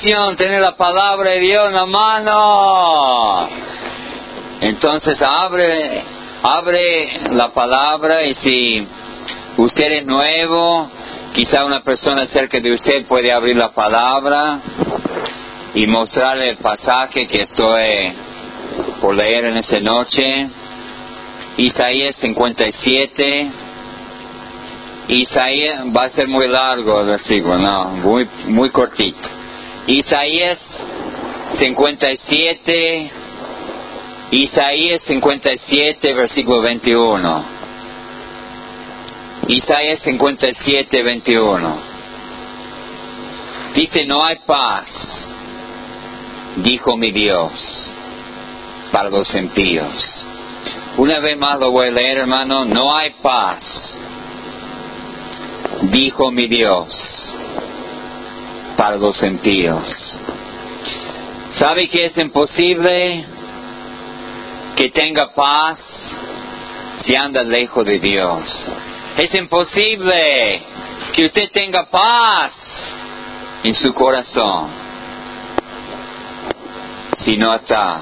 tener la palabra de Dios en la mano. Entonces abre, abre la palabra y si usted es nuevo, quizá una persona cerca de usted puede abrir la palabra y mostrarle el pasaje que estoy por leer en esta noche. Isaías 57. Isaías va a ser muy largo el versículo, no, muy, muy cortito. Isaías 57, Isaías 57, versículo 21. Isaías 57, 21. Dice, no hay paz, dijo mi Dios, para los impíos. Una vez más lo voy a leer, hermano, no hay paz, dijo mi Dios, para los impíos. ¿Sabe que es imposible que tenga paz si anda lejos de Dios? Es imposible que usted tenga paz en su corazón si no está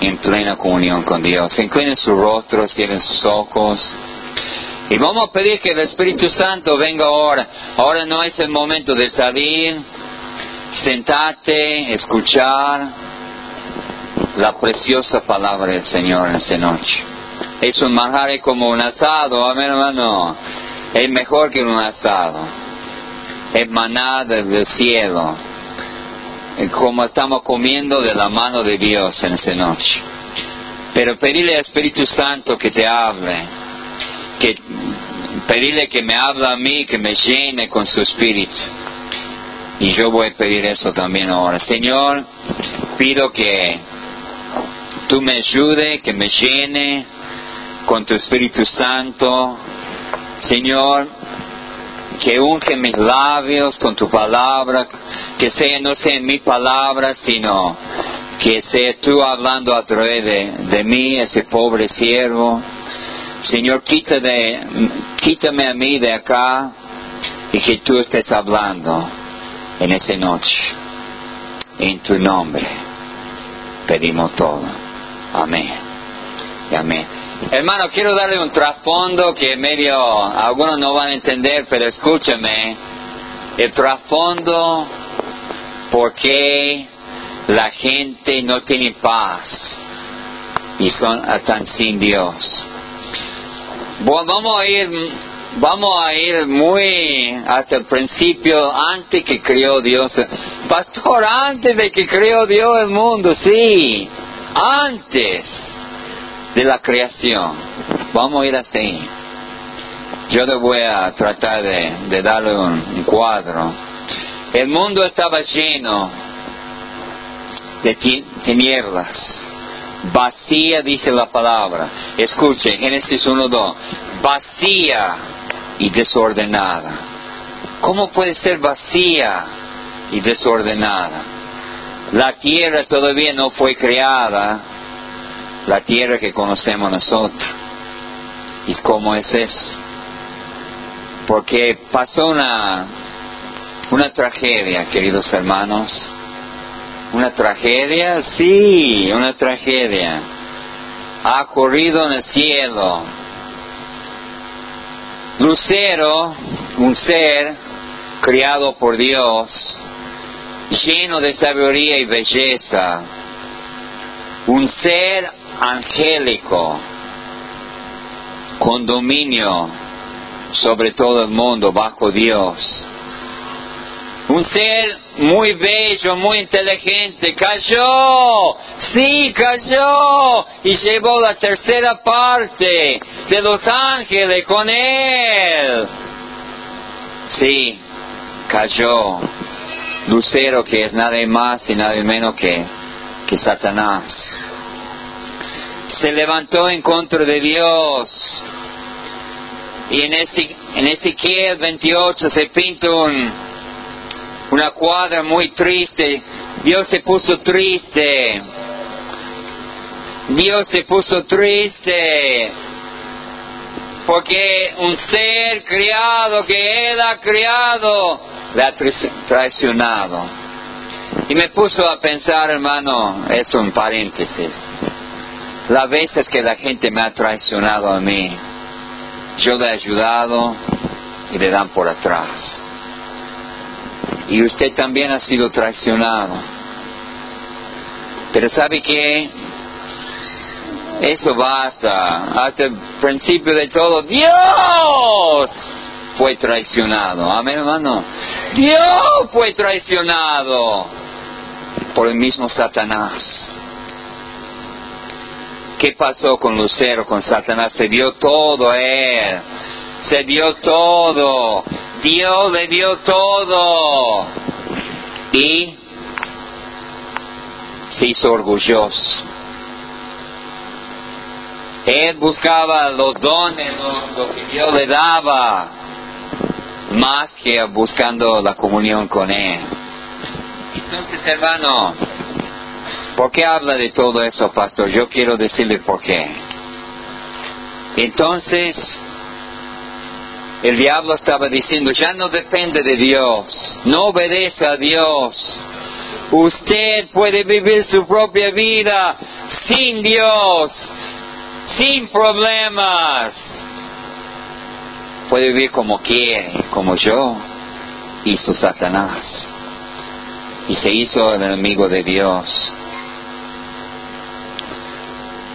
en plena comunión con Dios. Inclinen su rostro, cierren sus ojos. Y vamos a pedir que el Espíritu Santo venga ahora. Ahora no es el momento de salir. Sentate, escuchar la preciosa palabra del Señor en esta noche. Es un manjar como un asado, amén hermano. Es mejor que un asado. Es maná del cielo. Como estamos comiendo de la mano de Dios en esta noche. Pero pedirle al Espíritu Santo que te hable que pedirle que me hable a mí, que me llene con su espíritu. Y yo voy a pedir eso también ahora. Señor, pido que tú me ayude, que me llene con tu Espíritu Santo. Señor, que unge mis labios con tu palabra, que sea no sea mi palabra, sino que sea tú hablando a través de, de mí, ese pobre siervo. Señor, quítame a mí de acá y que tú estés hablando en esa noche. En tu nombre pedimos todo. Amén. amén. Hermano, quiero darle un trasfondo que medio, algunos no van a entender, pero escúchame. El trasfondo por qué la gente no tiene paz y son, están sin Dios vamos a ir, vamos a ir muy hasta el principio, antes que creó Dios. Pastor, antes de que creó Dios el mundo, sí, antes de la creación. Vamos a ir hasta ahí. Yo le voy a tratar de, darle un, cuadro. El mundo estaba lleno de tinieblas Vacía dice la palabra. Escuche, Génesis 1.2. Vacía y desordenada. ¿Cómo puede ser vacía y desordenada? La tierra todavía no fue creada, la tierra que conocemos nosotros. ¿Y cómo es eso? Porque pasó una, una tragedia, queridos hermanos ¿Una tragedia? Sí, una tragedia. Ha ocurrido en el cielo. Lucero, un ser criado por Dios, lleno de sabiduría y belleza, un ser angélico, con dominio sobre todo el mundo bajo Dios un ser muy bello, muy inteligente, cayó, sí, cayó y llevó la tercera parte de los ángeles con él. Sí, cayó. Lucero que es nada más y nada menos que, que Satanás. Se levantó en contra de Dios. Y en, Ezequiel 28 se pinta un, una cuadra muy triste. Dios se puso triste. Dios se puso triste porque un ser criado que Él ha criado le ha traicionado. Y me puso a pensar, hermano, es un paréntesis. Las veces que la gente me ha traicionado a mí, yo le he ayudado y le dan por atrás. Y usted también ha sido traicionado. Pero ¿sabe qué? Eso basta. Hasta el principio de todo, Dios fue traicionado. Amén, hermano. Dios fue traicionado por el mismo Satanás. ¿Qué pasó con Lucero, con Satanás? Se dio todo a él. Se dio todo. Dios le dio todo. Y se hizo orgulloso. Él buscaba los dones, lo, que Dios le daba, más que buscando la comunión con Él. Entonces, hermano, ¿por qué habla de todo eso, pastor? Yo quiero decirle por qué. Entonces, el diablo estaba diciendo, ya no depende de Dios, no obedece a Dios. Usted puede vivir su propia vida sin Dios sin problemas. Puede vivir como quiere, como yo hizo Satanás. Y se hizo el enemigo de Dios.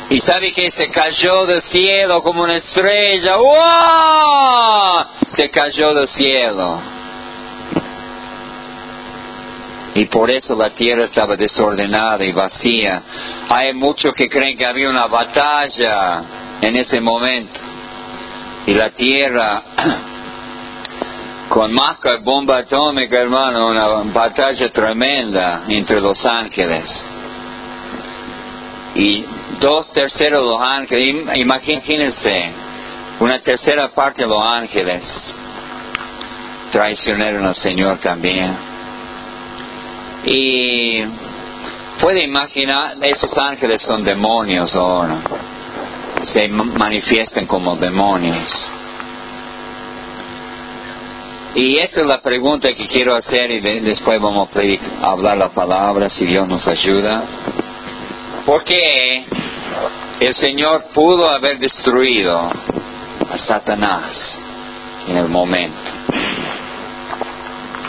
Y sabe que se cayó del cielo como una estrella. ¡Wow! Se cayó del cielo. Y por eso la tierra estaba desordenada y vacía. Hay muchos que creen que había una batalla en ese momento. Y la tierra, con más que bomba atómica, hermano, una batalla tremenda entre los ángeles. Y dos terceros de los ángeles, imagínense, una tercera parte de los ángeles traicionaron al Señor también. Y puede imaginar, esos ángeles son demonios ahora, se manifiestan como demonios. Y esa es la pregunta que quiero hacer y después vamos a hablar la palabra si Dios nos ayuda. ¿Por qué el Señor pudo haber destruido a Satanás en el momento?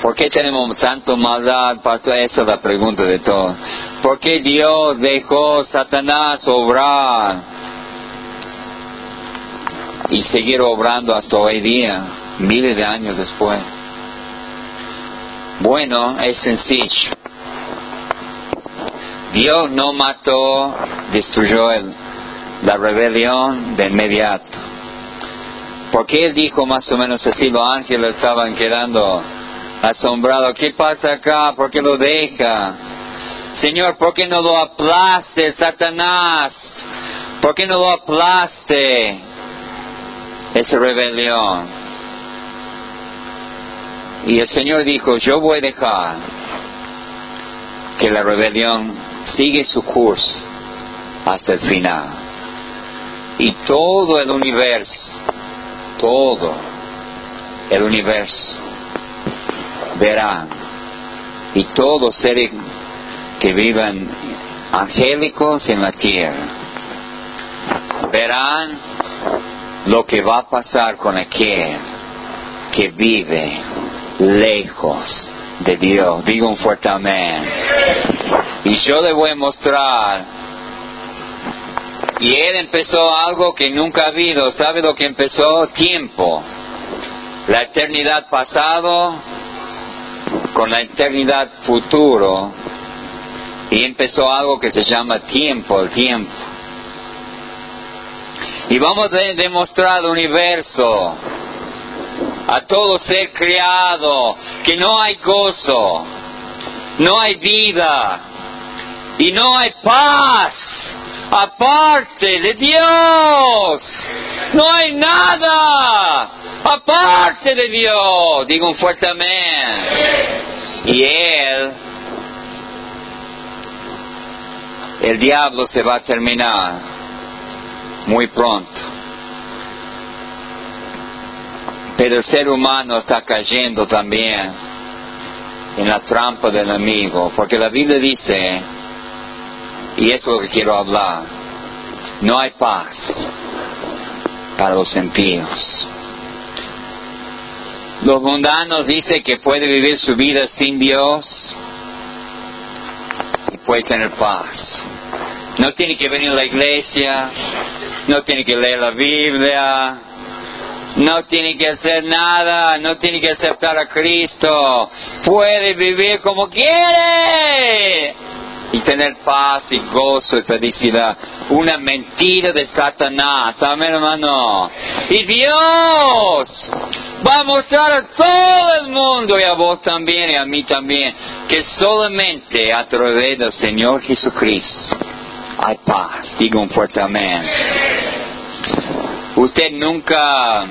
¿Por qué tenemos tanto maldad, pastor? Esa es la pregunta de todo. ¿Por qué Dios dejó a Satanás obrar y seguir obrando hasta hoy día, miles de años después? Bueno, es sencillo. Dios no mató, destruyó la rebelión de inmediato. Porque Él dijo más o menos así, los ángeles estaban quedando asombrado. ¿Qué pasa acá? ¿Por qué lo deja? Señor, ¿por qué no lo aplaste, Satanás? ¿Por qué no lo aplaste? Esa rebelión. Y el Señor dijo, yo voy a dejar que la rebelión sigue su curso hasta el final. Y todo el universo, todo el universo verán, y todos seres que vivan angélicos en la tierra, verán lo que va a pasar con aquel que vive lejos de Dios. Digo un fuerte amén. Y yo le voy a mostrar. Y él empezó algo que nunca ha habido. ¿Sabe lo que empezó? Tiempo. La eternidad pasado, con la eternidad futuro y empezó algo que se llama tiempo, el tiempo. Y vamos a demostrar al universo, a todo ser creado, que no hay gozo, no hay vida y no hay paz aparte de Dios. No hay nada aparte de Dios. Digo un fuerte amén. Y Él, el diablo se va a terminar muy pronto. Pero el ser humano está cayendo también en la trampa del amigo, porque la Biblia dice, y eso es lo que quiero hablar, no hay paz para los sentidos. Los mundanos dicen que puede vivir su vida sin Dios y puede tener paz. No tiene que venir a la iglesia, no tiene que leer la Biblia, no tiene que hacer nada, no tiene que aceptar a Cristo, puede vivir como quiere y tener paz y gozo y felicidad. Una mentira de Satanás, amén hermano. Y Dios va a mostrar a todo el mundo y a vos también y a mí también que solamente a través del Señor Jesucristo hay paz. Diga un fuerte amén. Usted nunca,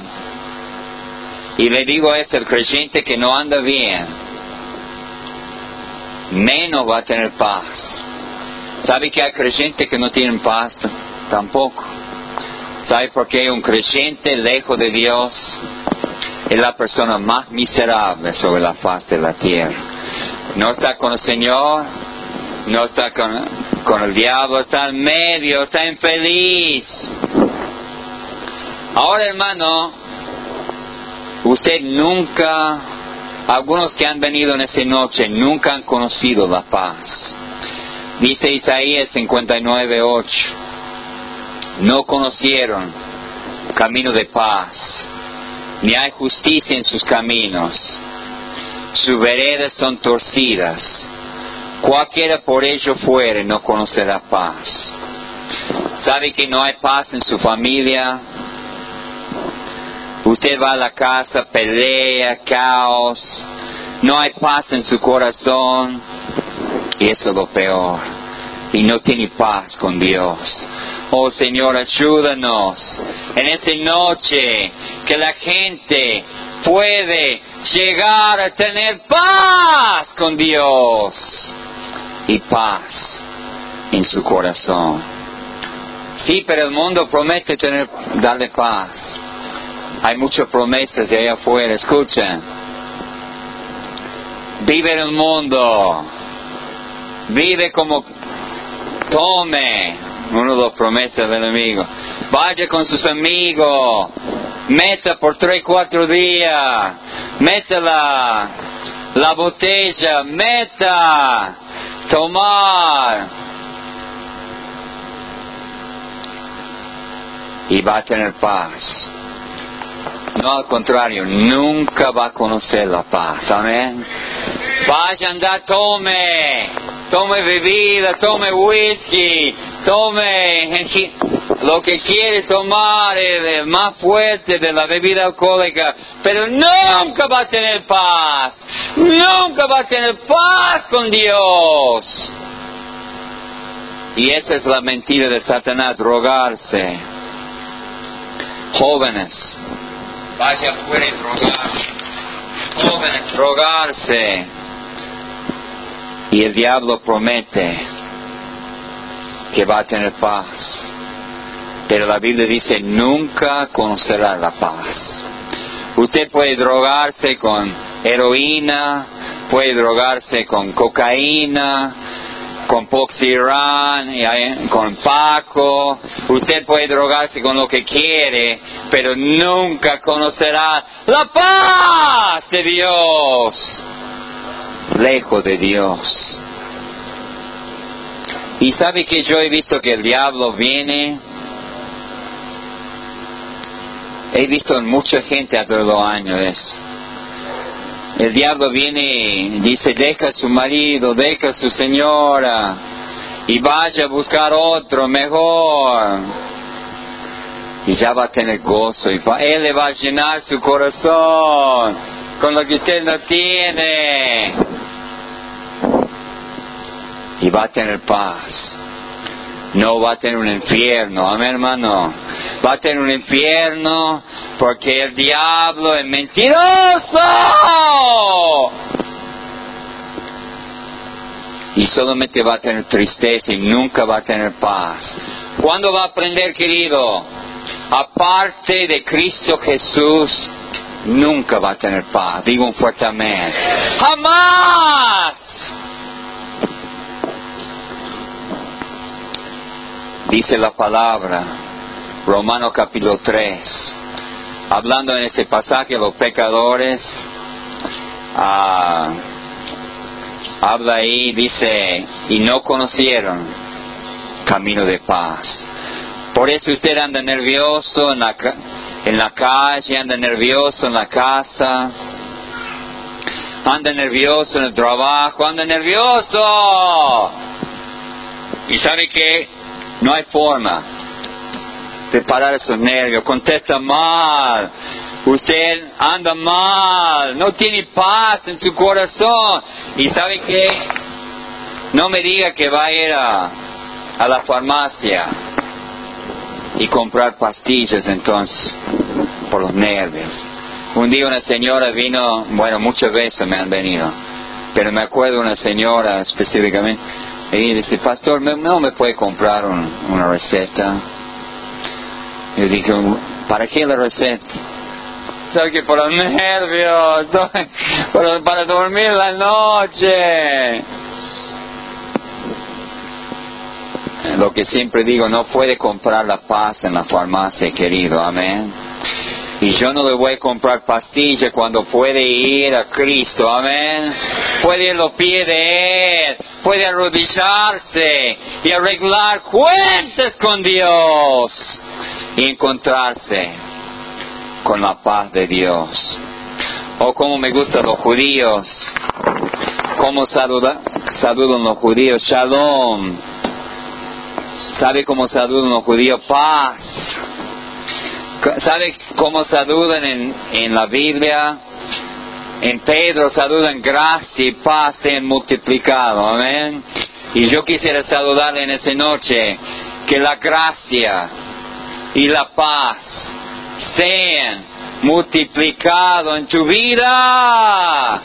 y le digo a el creyente que no anda bien, menos va a tener paz. ¿Sabe que hay creyentes que no tienen paz? Tampoco. ¿Sabe por qué un creyente lejos de Dios es la persona más miserable sobre la faz de la tierra? No está con el Señor, no está con, el diablo, está en medio, está infeliz. Ahora hermano, usted nunca, algunos que han venido en esta noche, nunca han conocido la paz. Dice Isaías 59.8, no conocieron camino de paz, ni hay justicia en sus caminos, sus veredas son torcidas, cualquiera por ello fuere no conocerá paz. ¿Sabe que no hay paz en su familia? Usted va a la casa, pelea, caos, no hay paz en su corazón y eso es lo peor. Y no tiene paz con Dios. Oh Señor, ayúdanos en esta noche que la gente puede llegar a tener paz con Dios y paz en su corazón. Sí, pero el mundo promete tener, darle paz. Hay muchas promesas de allá afuera, escuchen. Vive en el mundo. Vive como tome. Uno de las promesas del enemigo. Vaya con sus amigos. Meta por tres, cuatro días. Meta la, la botella. Meta. Tomar. Y va a tener paz. No al contrario, nunca va a conocer la paz. Amén. Vaya a andar, tome, tome bebida, tome whisky, tome lo que quiere tomar, el, más fuerte de la bebida alcohólica, pero nunca va a tener paz. Nunca va a tener paz con Dios. Y esa es la mentira de Satanás, drogarse. Jóvenes, vaya afuera y drogarse. Jóvenes, drogarse. Y el diablo promete que va a tener paz. Pero la Biblia dice, nunca conocerá la paz. Usted puede drogarse con heroína, puede drogarse con cocaína, con Poxirán, con Paco. Usted puede drogarse con lo que quiere, pero nunca conocerá la paz de Dios. Lejos de Dios. Y sabe que yo he visto que el diablo viene. He visto mucha gente a todos los años el diablo viene dice, deja a su marido, deja a su señora y vaya a buscar otro mejor. Y ya va a tener gozo y él le va a llenar su corazón con lo que usted no tiene. Y va a tener paz no va a tener un infierno, amén hermano. Va a tener un infierno porque el diablo es mentiroso. Y solamente va a tener tristeza y nunca va a tener paz. ¿Cuándo va a aprender, querido? Aparte de Cristo Jesús, nunca va a tener paz. Digo un fuerte amén. ¡Jamás! Dice la palabra, Romano capítulo 3, hablando en ese pasaje los pecadores, ah, habla ahí, dice, y no conocieron camino de paz. Por eso usted anda nervioso en la, en la calle, anda nervioso en la casa, anda nervioso en el trabajo, anda nervioso. Y sabe que no hay forma de parar esos nervios, contesta mal, usted anda mal, no tiene paz en su corazón. Y sabe que no me diga que va a ir a, a la farmacia y comprar pastillas entonces por los nervios. Un día una señora vino, bueno, muchas veces me han venido, pero me acuerdo una señora específicamente, y dice, pastor, ¿no me puede comprar una receta? Yo dije, ¿para qué la receta? ¿Sabe que por los nervios? para, para dormir la noche. Lo que siempre digo, no puede comprar la paz en la farmacia, querido, amén. Y yo no le voy a comprar pastillas cuando puede ir a Cristo, amén. Puede ir a los pies de Él, puede arrodillarse y arreglar cuentas con Dios y encontrarse con la paz de Dios. O como me gustan los judíos, como saludan los judíos, shalom. ¿Sabe cómo saludan los judíos? Paz. ¿Sabe cómo saludan en, en la Biblia? En Pedro saludan gracia y paz sean multiplicado. Amén. Y yo quisiera saludarle en esa noche que la gracia y la paz sean multiplicado en tu vida.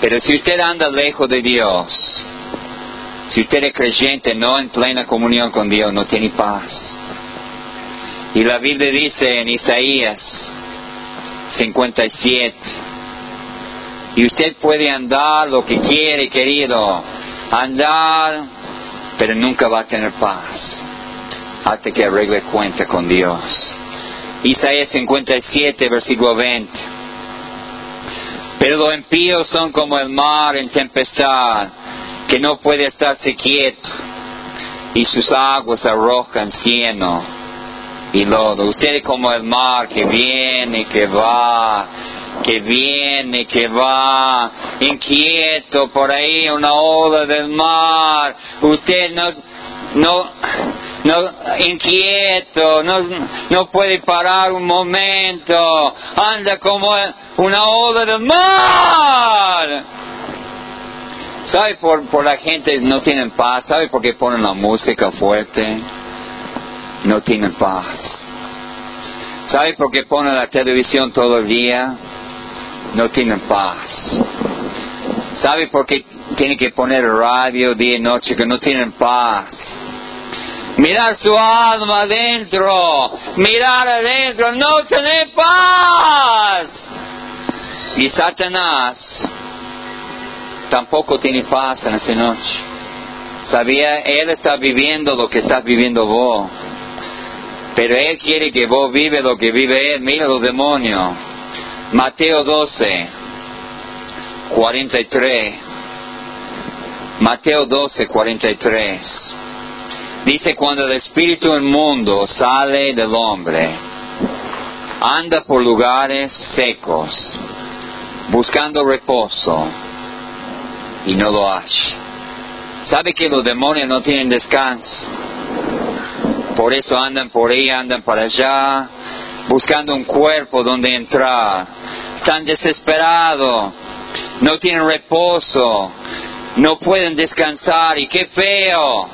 Pero si usted anda lejos de Dios, si usted es creyente, no en plena comunión con Dios, no tiene paz. Y la Biblia dice en Isaías 57, y usted puede andar lo que quiere, querido, andar, pero nunca va a tener paz hasta que arregle cuenta con Dios. Isaías 57, versículo 20. Pero los impíos son como el mar en tempestad, que no puede estarse quieto, y sus aguas arrojan cieno y lodo. Usted es como el mar que viene, que va, que viene, que va, inquieto por ahí, una ola del mar. Usted no, no, no, inquieto, no, no puede parar un momento, anda como una ola del mar. ¿Sabe por, por la gente no tienen paz? ¿Sabe por qué ponen la música fuerte? No tienen paz. ¿Sabe por qué ponen la televisión todo el día? No tienen paz. ¿Sabe por qué tienen que poner radio día y noche? Que no tienen paz. Mirar su alma adentro, mirar adentro, no tener paz. Y Satanás tampoco tiene paz en esa noche. Sabía, Él está viviendo lo que estás viviendo vos. Pero Él quiere que vos vive lo que vive Él. Mira los demonios. Mateo 12, 43. Mateo 12, 43. Dice, cuando el espíritu inmundo sale del hombre, anda por lugares secos, buscando reposo y no lo hay. ¿Sabe que los demonios no tienen descanso? Por eso andan por ahí, andan para allá, buscando un cuerpo donde entrar. Están desesperados, no tienen reposo, no pueden descansar y qué feo.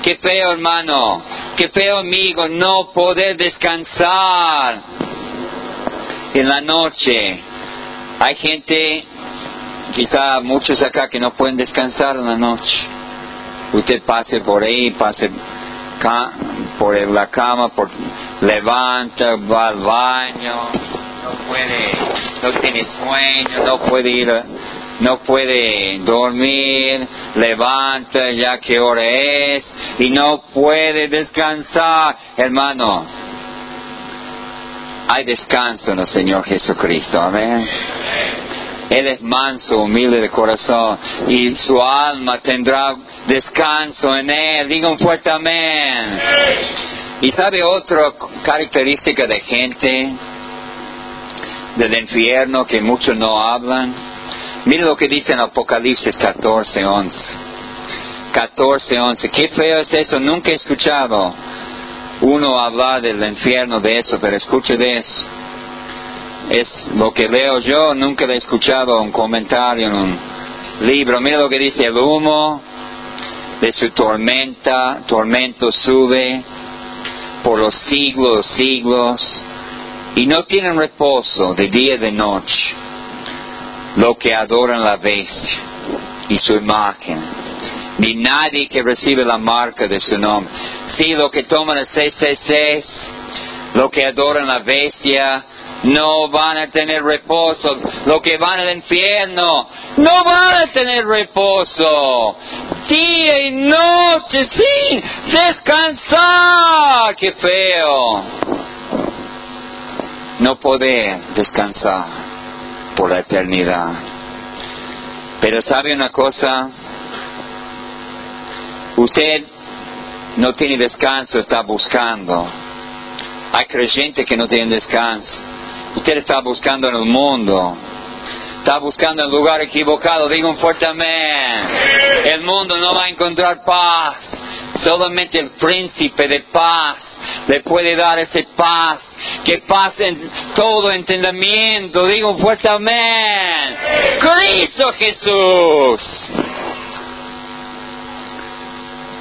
Qué feo hermano, qué feo amigo, no poder descansar en la noche. Hay gente Quizá muchos acá que no pueden descansar una noche. Usted pase por ahí, pase por la cama, por levanta, va al baño, no puede, no tiene sueño, no puede ir, no puede dormir, levanta ya que hora es y no puede descansar, hermano. Hay descanso en el Señor Jesucristo, amén. Él es manso, humilde de corazón y su alma tendrá descanso en Él. Diga un fuerte amén. Y sabe otra característica de gente del infierno que muchos no hablan. Mire lo que dice en Apocalipsis 14, 11. 14, 11. Qué feo es eso. Nunca he escuchado uno hablar del infierno de eso, pero escuche de eso es lo que leo yo, nunca he escuchado un comentario en un libro. Mira lo que dice el humo de su tormenta, tormento sube por los siglos, siglos, y no tienen reposo de día y de noche, lo que adoran la bestia y su imagen, ni nadie que recibe la marca de su nombre. Sí, lo que toman el 666, lo que adoran la bestia, no van a tener reposo. Lo que van al infierno no van a tener reposo. Día y noche sin descansar. Qué feo. No poder descansar por la eternidad. Pero sabe una cosa, usted no tiene descanso, está buscando. Hay creyentes que no tienen descanso. Usted está buscando en el mundo. Está buscando en el lugar equivocado. Digo un fuerte amén. El mundo no va a encontrar paz. Solamente el príncipe de paz le puede dar ese paz que pase en todo entendimiento. Digo un fuerte amén. Cristo Jesús.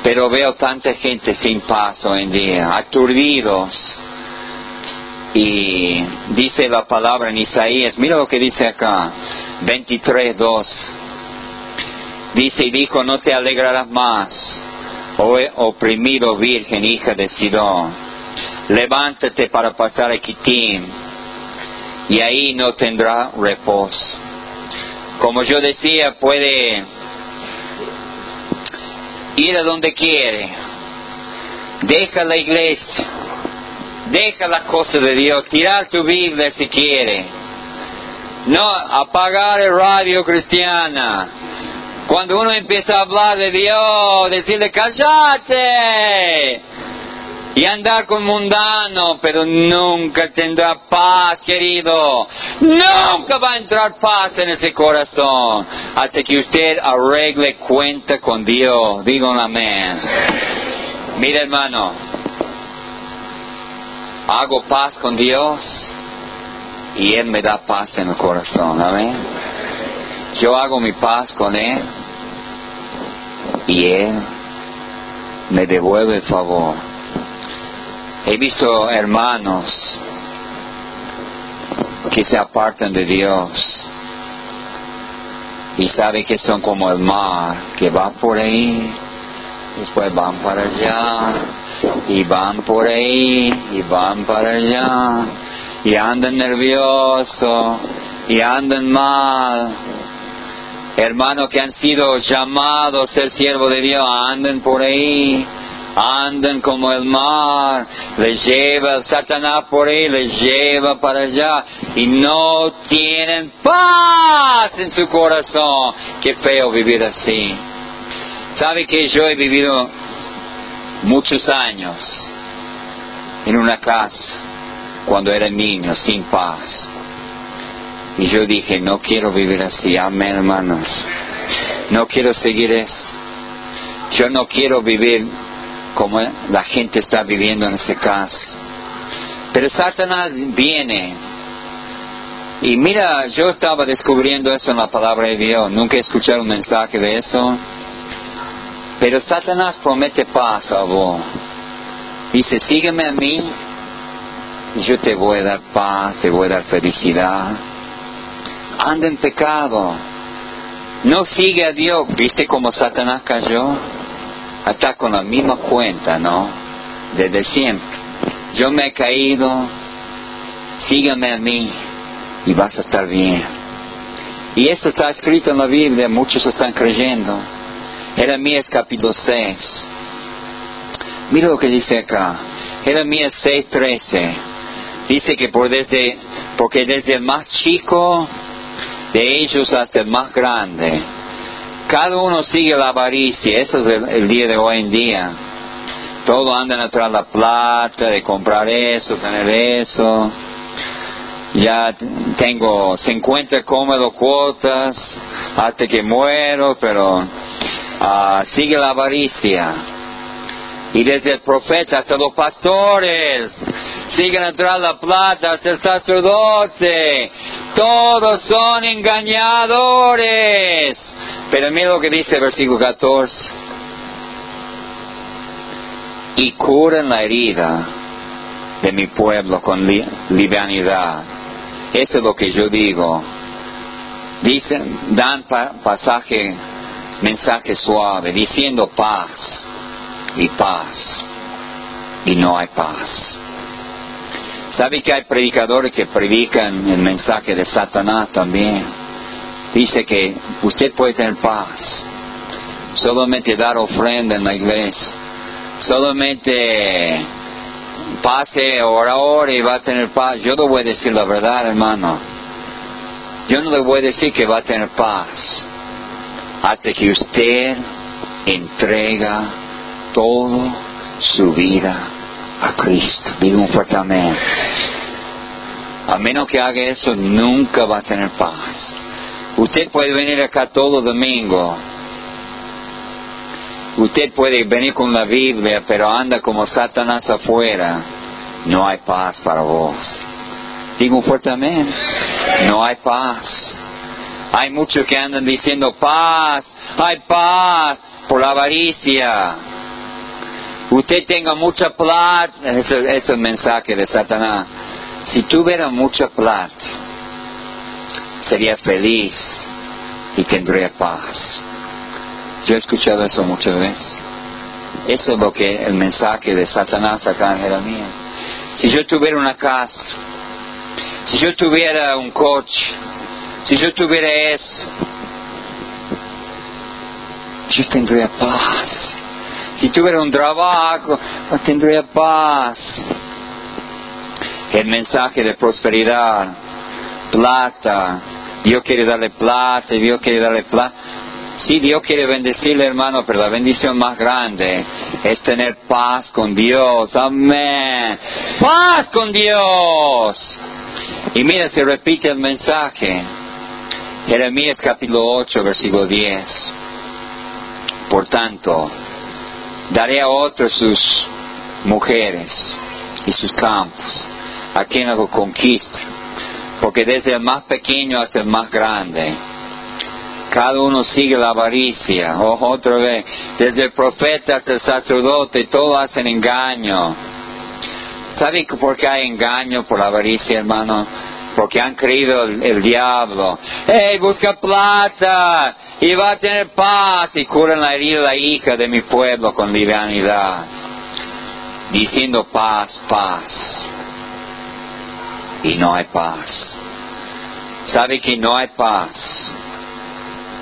Pero veo tanta gente sin paz hoy en día, aturdidos y dice la palabra en Isaías, mira lo que dice acá, 23, 2. Dice y dijo, no te alegrarás más, oh oprimido virgen, hija de Sidón. Levántate para pasar a Kitim, y ahí no tendrá reposo. Como yo decía, puede ir a donde quiere. Deja la iglesia Deja la cosa de Dios, tirar tu Biblia si quiere. No, apagar el radio cristiana. Cuando uno empieza a hablar de Dios, decirle, cállate. Y andar con mundano, pero nunca tendrá paz, querido. Nunca va a entrar paz en ese corazón hasta que usted arregle cuenta con Dios. Digo amén. Mira hermano, hago paz con Dios y Él me da paz en el corazón. Amén. Yo hago mi paz con Él y Él me devuelve el favor. He visto hermanos que se apartan de Dios y saben que son como el mar que va por ahí, después van para allá y van por ahí y van para allá y andan nerviosos y andan mal. Hermanos que han sido llamados a ser siervo de Dios, andan por ahí, andan como el mar, les lleva el Satanás por ahí, les lleva para allá y no tienen paz en su corazón. Qué feo vivir así. ¿Sabe que yo he vivido muchos años en una casa cuando era niño sin paz. Y yo dije, no quiero vivir así, amén hermanos. No quiero seguir eso. Yo no quiero vivir como la gente está viviendo en ese caso. Pero Satanás viene. Y mira, yo estaba descubriendo eso en la palabra de Dios. Nunca he escuchado un mensaje de eso. Pero Satanás promete paz a vos. Dice, sígueme a mí yo te voy a dar paz, te voy a dar felicidad. Anda en pecado. No sigue a Dios. ¿Viste cómo Satanás cayó? Está con la misma cuenta, ¿no? Desde siempre. yo me he caído, sígame a mí y vas a estar bien. Y eso está escrito en la Biblia, muchos están creyendo. Jeremías capítulo 6. Mira lo que dice acá. Jeremías 6:13. Dice que por desde, porque desde el más chico de ellos hasta el más grande, cada uno sigue la avaricia. Eso es el, día de hoy en día. Todo andan atrás la plata, de comprar eso, tener eso ya tengo 50 cómodos cuotas hasta que muero, pero ah, sigue la avaricia. Y desde el profeta hasta los pastores siguen atrás la plata hasta el sacerdote. Todos son engañadores. Pero mira lo que dice el versículo 14. Y curan la herida de mi pueblo con livianidad eso es lo que yo digo. Dicen, dan pasaje, mensaje suave, diciendo paz y paz. Y no hay paz. ¿Sabe que hay predicadores que predican el mensaje de Satanás también? Dice que usted puede tener paz. Solamente dar ofrenda en la iglesia. Solamente pase ahora y va a tener paz. Yo no voy a decir la verdad, hermano. Yo no le voy a decir que va a tener paz hasta que usted entrega toda su vida a Cristo. Digo un fuerte amén. A menos que haga eso, nunca va a tener paz. Usted puede venir acá todo domingo Usted puede venir con la Biblia, pero anda como Satanás afuera. No hay paz para vos. Digo fuertemente, no hay paz. Hay muchos que andan diciendo paz, hay paz por la avaricia. Usted tenga mucha plata, ese es el mensaje de Satanás. Si tuviera mucha plata, sería feliz y tendría paz. Yo he escuchado eso muchas veces. Eso es lo que el mensaje de Satanás acá en Jeremías. Si yo tuviera una casa, si yo tuviera un coche, si yo tuviera eso, yo tendría paz. Si tuviera un trabajo, tendría paz. El mensaje de prosperidad, plata, Dios quiere darle plata, Dios quiere darle plata. Sí, Dios quiere bendecirle, hermano, pero la bendición más grande es tener paz con Dios. Amén. Paz con Dios. Y mira, se repite el mensaje. Jeremías capítulo 8, versículo 10. Por tanto, daré a otros sus mujeres y sus campos, a quienes lo conquista, porque desde el más pequeño hasta el más grande, cada uno sigue la avaricia. Ojo, otra vez, desde el profeta hasta el sacerdote, todos hacen engaño. ¿Sabe por qué hay engaño por la avaricia, hermano? Porque han creído el, diablo. ¡Hey, busca plata! Y va a tener paz y curan la herida la hija de mi pueblo con livianidad. Diciendo paz, paz. Y no hay paz. ¿Sabe que no hay paz?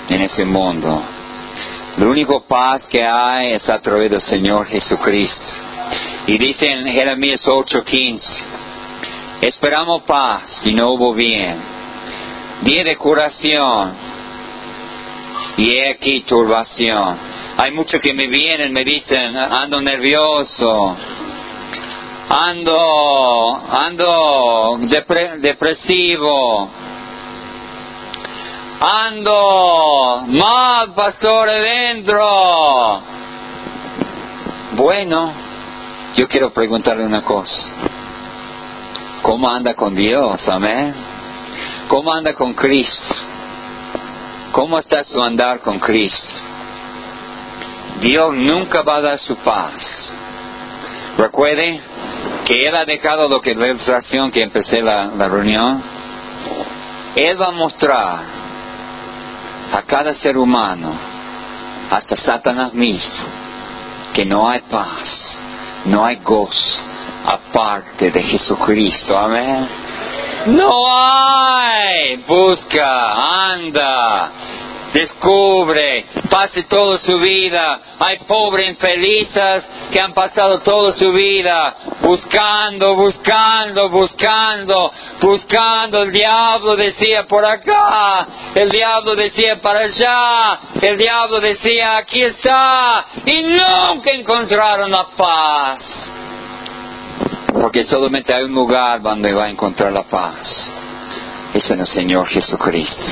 en ese mundo. La única paz que hay es a través del Señor Jesucristo. Y dice en Jeremías 8:15, esperamos paz y no hubo bien. Día de curación y he aquí turbación. Hay muchos que me vienen, me dicen, ando nervioso, ando, ando depresivo, Ando mal, pastor, adentro. Bueno, yo quiero preguntarle una cosa. ¿Cómo anda con Dios? Amén. ¿Cómo anda con Cristo? ¿Cómo está su andar con Cristo? Dios nunca va a dar su paz. Recuerde que Él ha dejado lo que la ilustración que empecé la, la reunión. Él va a mostrar a cada ser humano, hasta Satanás mismo, que no hay paz, no hay gozo aparte de Jesucristo. Amén. No hay. Busca, anda, descubre, pase toda su vida. Hay pobres infelices que han pasado toda su vida buscando, buscando, buscando, buscando. El diablo decía por acá, el diablo decía para allá, el diablo decía aquí está y nunca encontraron la paz. Porque solamente hay un lugar donde va a encontrar la paz. Es en el Señor Jesucristo.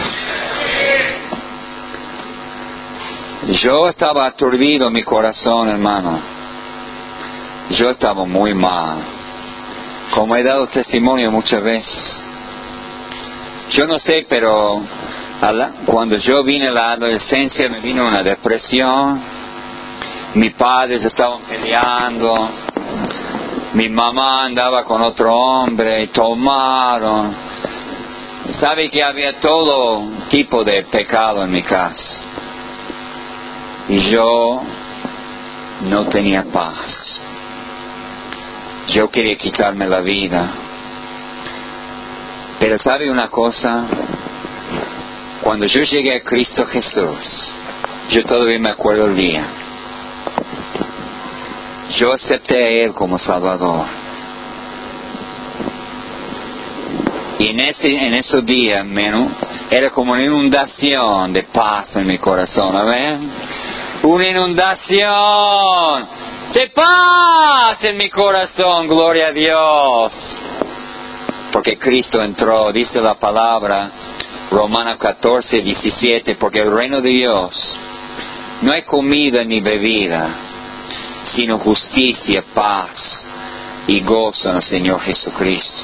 Yo estaba aturdido mi corazón, hermano. Yo estaba muy mal. Como he dado testimonio muchas veces. Yo no sé, pero cuando yo vine a la adolescencia me vino una depresión. Mis padres estaban peleando. Mi mamá andaba con otro hombre y tomaron. Sabe que había todo tipo de pecado en mi casa yo no tenía paz. Yo quería quitarme la vida. Pero sabe una cosa, cuando yo llegué a Cristo Jesús, yo todavía me acuerdo el día. Yo acepté a Él como Salvador. Y en ese, en esos días, era como una inundación de paz en mi corazón, amén una inundación de paz en mi corazón, gloria a Dios. Porque Cristo entró, dice la palabra, Romanos 14, 17, porque el reino de Dios no hay comida ni bebida, sino justicia, paz y gozo en el Señor Jesucristo.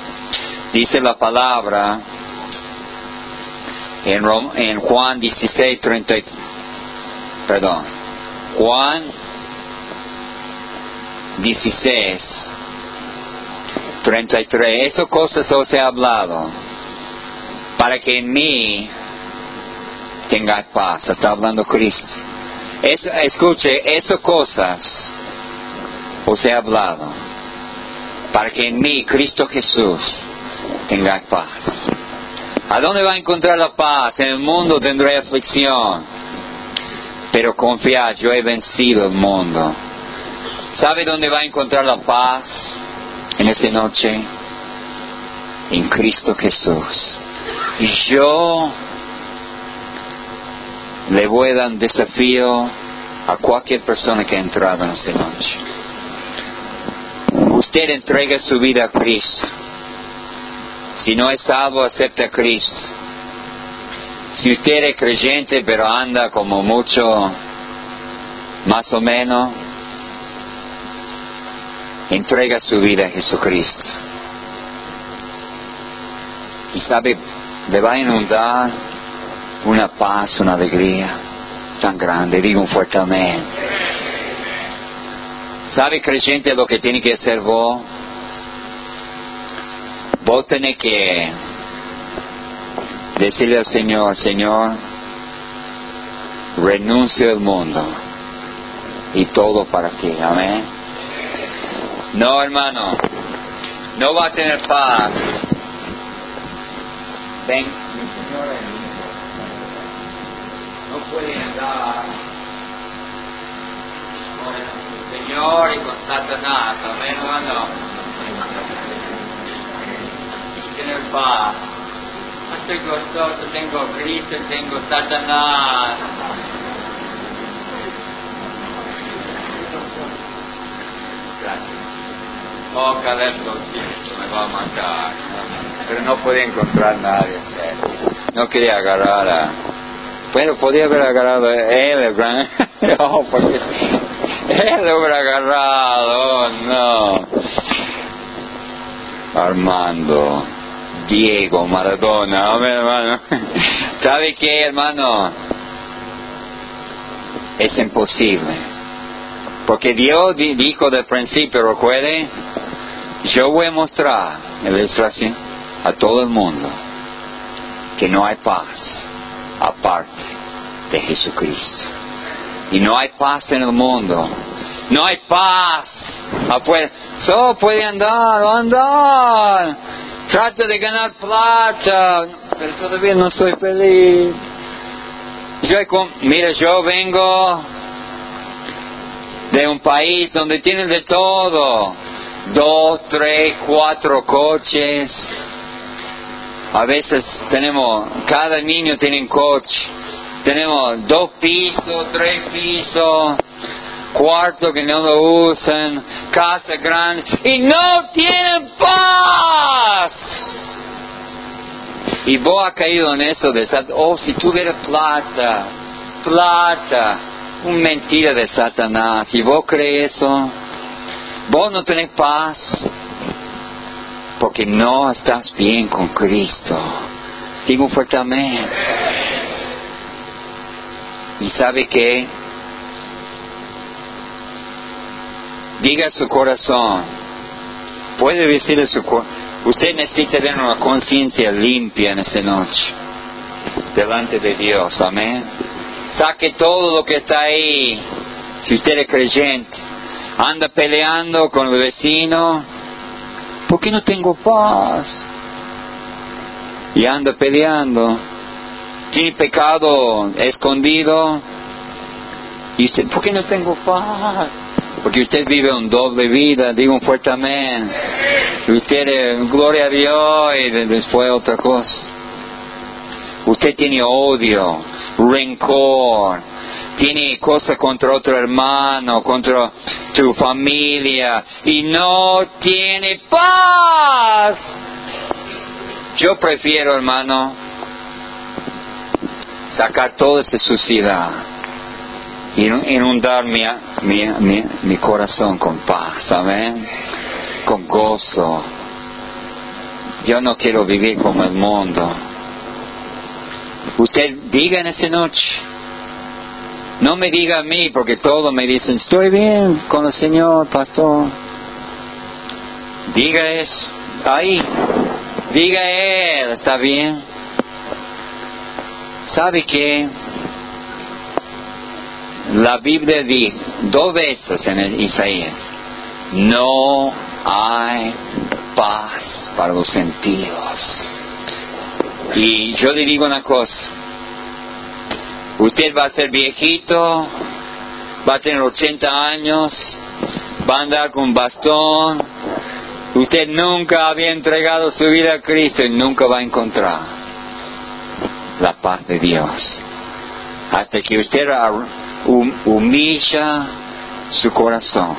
Dice la palabra en, en Juan 16, 30, perdón, Juan 16, 33. Esas cosas os he hablado para que en mí tengáis paz. Está hablando Cristo. escuche, esas cosas os he hablado para que en mí, Cristo Jesús, tengáis paz. ¿A dónde va a encontrar la paz? En el mundo tendré aflicción pero confiad, yo he vencido el mundo. ¿Sabe dónde va a encontrar la paz en esta noche? En Cristo Jesús. Y yo le voy a dar un desafío a cualquier persona que ha entrado en esta noche. Usted entrega su vida a Cristo. Si no es salvo, acepta a Cristo. Si usted es creyente pero anda como mucho, más o menos, entrega su vida a Jesucristo. Y sabe, le va a inundar una paz, una alegría tan grande. Digo un fuerte amén. ¿Sabe, creyente, lo que tiene que hacer vos? Vos tenés que decirle al Señor, Señor, renuncio al mundo y todo para ti, amén. No, hermano, no va a tener paz. Ven, mi Señor no puede andar con el Señor y con Satanás, amén, hermano. Y tener paz estoy gozoso, tengo Cristo, tengo Satanás. Oh, Calebso, me va a matar. Pero no podía encontrar nadie. No quería agarrar a... Bueno, podía haber agarrado a él, ¿verdad? oh, porque él lo hubiera agarrado, oh, no. Armando. Diego Maradona, hombre hermano. ¿Sabe qué, hermano? Es imposible. Porque Dios dijo del principio, recuerde, yo voy a mostrar en la ilustración a todo el mundo que no hay paz aparte de Jesucristo. Y no hay paz en el mundo No hay paz. Solo puede andar, andar. Trata de ganar plata. Pero todavía no soy feliz. Yo, mira, yo vengo de un país donde tienen de todo. Dos, tres, cuatro coches. A veces tenemos, cada niño tiene un coche. Tenemos dos pisos, tres pisos, cuarto que no lo usan, casa grande y no tienen paz. Y vos has caído en eso de, oh, si tuviera plata, plata, un mentira de Satanás. Y vos crees eso, vos no tenés paz porque no estás bien con Cristo. Digo fuertemente. ¿Y sabe qué? Diga su corazón. Puede decirle su corazón. Usted necesita tener una conciencia limpia en esa noche. Delante de Dios. Amén. Saque todo lo que está ahí. Si usted es creyente. Anda peleando con el vecino. ¿Por qué no tengo paz? Y anda peleando tiene pecado escondido. Y ¿por qué no tengo paz? Porque usted vive un doble vida, digo un fuerte amén. Usted, eh, gloria a Dios, y después otra cosa. Usted tiene odio, rencor, tiene cosas contra otro hermano, contra tu familia, y no tiene paz. Yo prefiero, hermano, sacar toda esa suciedad, inundar mi, mi, mi, corazón con paz, amén, con gozo. Yo no quiero vivir como el mundo. Usted diga en esa noche, no me diga a mí, porque todos me dicen, estoy bien con el Señor, pastor. Diga eso, ahí, diga Él, está bien. ¿Sabe que la Biblia dice dos veces en Isaías, no hay paz para los sentidos. Y yo le digo una cosa, usted va a ser viejito, va a tener 80 años, va a andar con bastón, usted nunca había entregado su vida a Cristo y nunca va a encontrar la paz de Dios. Hasta que usted humilla su corazón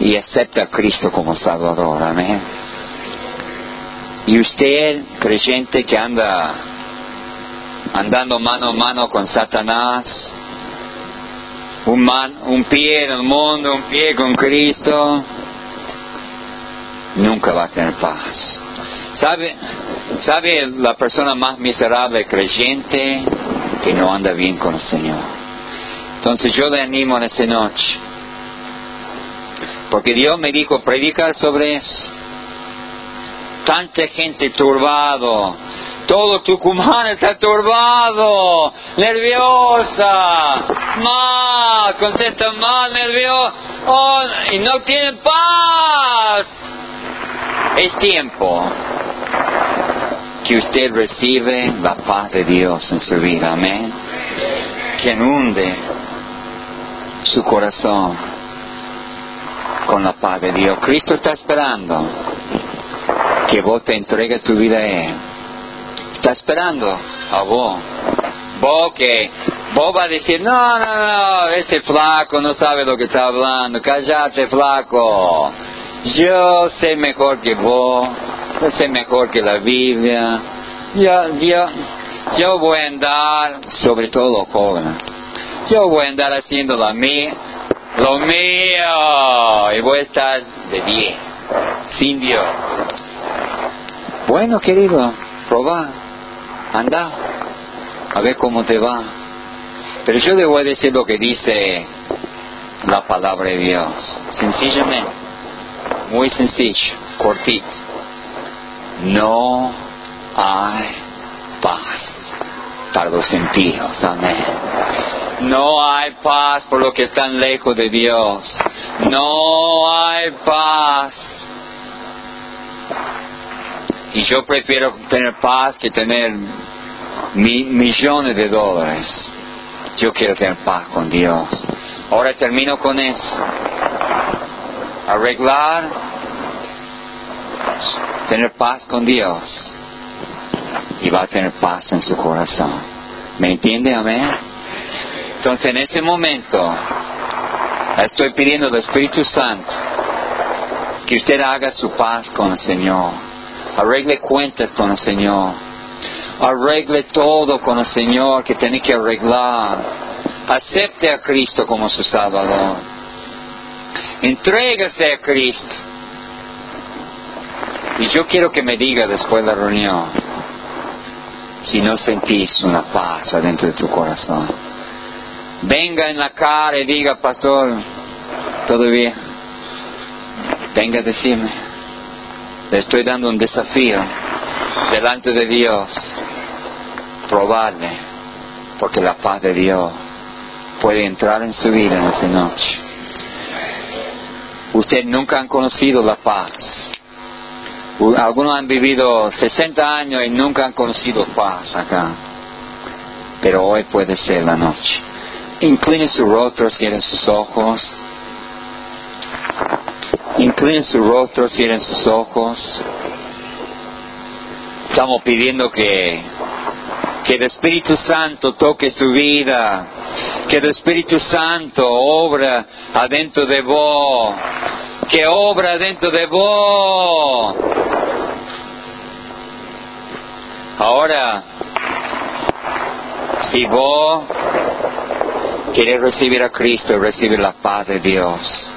y acepta a Cristo como Salvador. Amén. Y usted, creyente que anda andando mano a mano con Satanás, un, un pie en el mundo, un pie con Cristo, nunca va a tener paz. ¿Sabe? ¿Sabe la persona más miserable creyente que no anda bien con el Señor? Entonces yo le animo en esa noche. Porque Dios me dijo predicar sobre eso. Tanta gente turbado. Todo Tucumán está turbado, nerviosa, más, contesta más, nervioso, oh, y no tienen paz. Es tiempo que usted recibe la paz de Dios en su vida, amén. Que inunde su corazón con la paz de Dios. Cristo está esperando que vos te entregues tu vida a Él. Está esperando a vos. Vos que vos va a decir, no, no, no, ese flaco no sabe lo que está hablando, cállate flaco. Yo sé mejor que vos yo sé mejor que la Biblia. Yo, yo, yo voy a andar, sobre todo joven, yo voy a andar haciendo la mía, lo mío, y voy a estar de diez, sin Dios. Bueno, querido, probá, anda, a ver cómo te va. Pero yo le voy a decir lo que dice la palabra de Dios, sencillamente, muy sencillo, cortito no hay paz para los sentidos. Amén. No hay paz por lo que están lejos de Dios. No hay paz. Y yo prefiero tener paz que tener millones de dólares. Yo quiero tener paz con Dios. Ahora termino con eso. Arreglar, tener paz con Dios. Y va a tener paz en su corazón. ¿Me entiende? Amén. Entonces en ese momento estoy pidiendo al Espíritu Santo que usted haga su paz con el Señor. Arregle cuentas con el Señor. Arregle todo con el Señor que tiene que arreglar. Acepte a Cristo como su Salvador. Entrégase a Cristo. Y yo quiero que me diga después de la reunión si no sentís una paz adentro de tu corazón. Venga en la cara y diga, pastor, bien. Venga a decirme. Le estoy dando un desafío delante de Dios. Probarle, porque la paz de Dios puede entrar en su vida en esta noche. Usted nunca han conocido la paz. Algunos han vivido 60 años y nunca han conocido paz acá. Pero hoy puede ser la noche. Incline su rostro, cierren sus ojos. Incline su rostro, cierren sus ojos. Estamos pidiendo que, que el Espíritu Santo toque su vida, que el Espíritu Santo obra adentro de vos, que obra dentro de vos. Ahora, si vos querés recibir a Cristo, recibir la paz de Dios.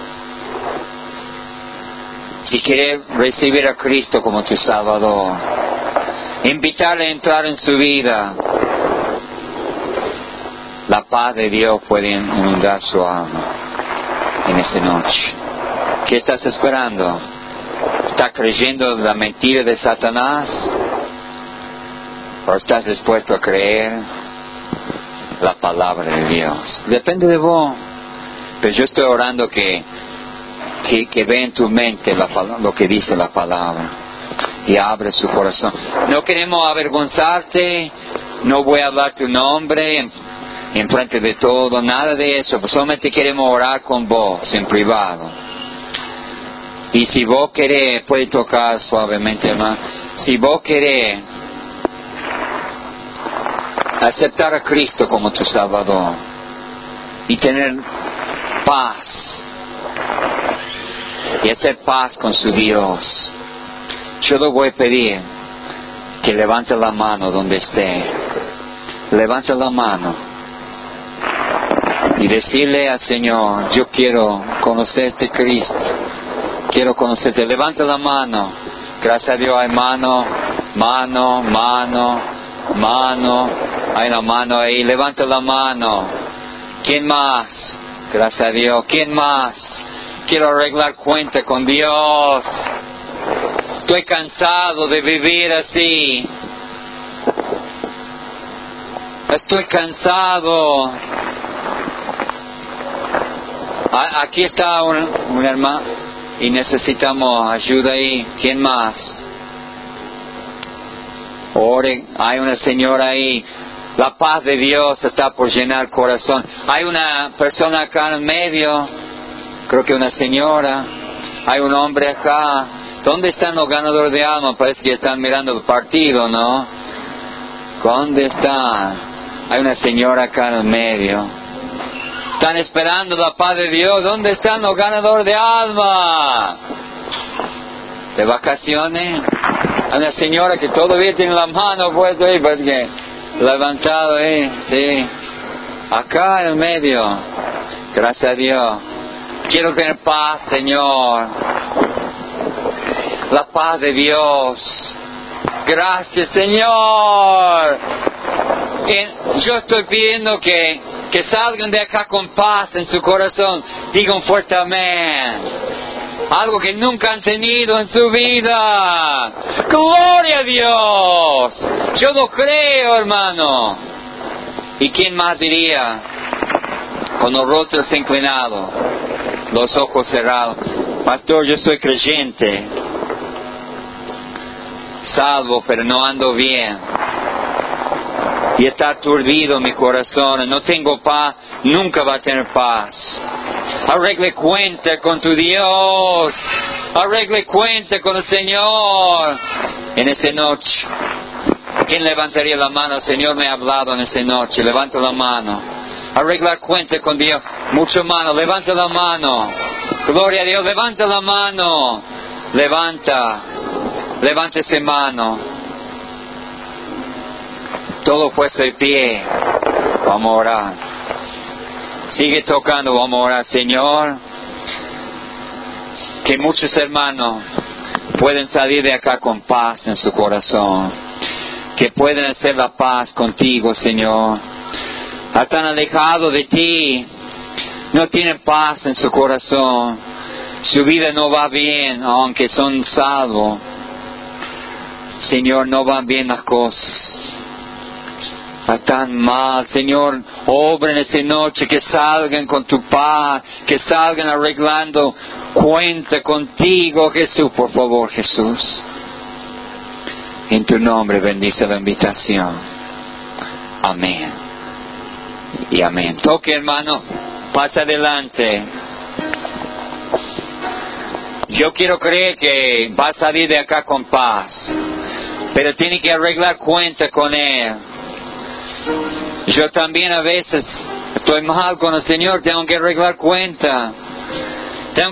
Si quieres recibir a Cristo como tu Salvador, invitarle a entrar en su vida, la paz de Dios puede inundar su alma en esa noche. ¿Qué estás esperando? ¿Estás creyendo la mentira de Satanás? ¿O estás dispuesto a creer la palabra de Dios? Depende de vos. Pero yo estoy orando que, que, que en tu mente lo que dice la palabra y abre su corazón. No queremos avergonzarte, no voy a hablar tu nombre en, en frente de todo, nada de eso. Solamente queremos orar con vos en privado. Y si vos querés, puede tocar suavemente, hermano. Si vos querés aceptar a Cristo como tu Salvador y tener paz y hacer paz con su Dios, yo le voy a pedir que levante la mano donde esté. Levante la mano y decirle al Señor, yo quiero conocer este Cristo, quiero conocerte. Levante la mano. Gracias a Dios hay mano, mano, mano, mano. Hay una mano ahí. Levante la mano. ¿Quién más? Gracias a Dios. ¿Quién más? Quiero arreglar cuenta con Dios. Estoy cansado de vivir así. Estoy cansado. Aquí está un, hermano y necesitamos ayuda ahí. ¿Quién más? Ore, hay una señora ahí. La paz de Dios está por llenar el corazón. Hay una persona acá en medio, creo que una señora. Hay un hombre acá. ¿Dónde están los ganadores de alma? Parece que están mirando el partido, ¿no? ¿Dónde están? Hay una señora acá en el medio. Están esperando la paz de Dios. ¿Dónde están los ganadores de alma? ¿De vacaciones? Hay una señora que todavía tiene la mano puesta ahí, pues que levantado ahí, sí. Acá en el medio. Gracias a Dios. Quiero tener paz, Señor. La paz de Dios. Gracias, Señor. yo estoy pidiendo que, que salgan de acá con paz en su corazón. Digan fuerte amén. Algo que nunca han tenido en su vida. Gloria a Dios. Yo lo creo, hermano. ¿Y quién más diría? con los rostros inclinados, los ojos cerrados. Pastor, yo soy creyente, salvo, pero no ando bien. Y está aturdido mi corazón, no tengo paz, nunca va a tener paz. Arregle cuenta con tu Dios, arregle cuenta con el Señor en esa noche. ¿Quién levantaría la mano? El Señor me ha hablado en esa noche. Levanta la mano. Arreglar cuenta con Dios. Mucho mano. Levanta la mano. Gloria a Dios. Levanta la mano. Levanta. Levanta esa mano. Todo puesto de pie. Vamos a orar. Sigue tocando. Vamos a orar, Señor. Que muchos hermanos pueden salir de acá con paz en su corazón que pueden hacer la paz contigo, Señor. Están alejados de ti, no tienen paz en su corazón, su vida no va bien, aunque son salvos. Señor, no van bien las cosas. Están mal, Señor, obra en esta noche, que salgan con tu paz, que salgan arreglando cuenta contigo, Jesús, por favor, Jesús. En tu nombre bendice la invitación. Amén. Y amén. Toque hermano, pasa adelante. Yo quiero creer que va a salir de acá con paz, pero tiene que arreglar cuenta con Él. Yo también a veces estoy mal con el Señor, tengo que arreglar cuenta. Tengo que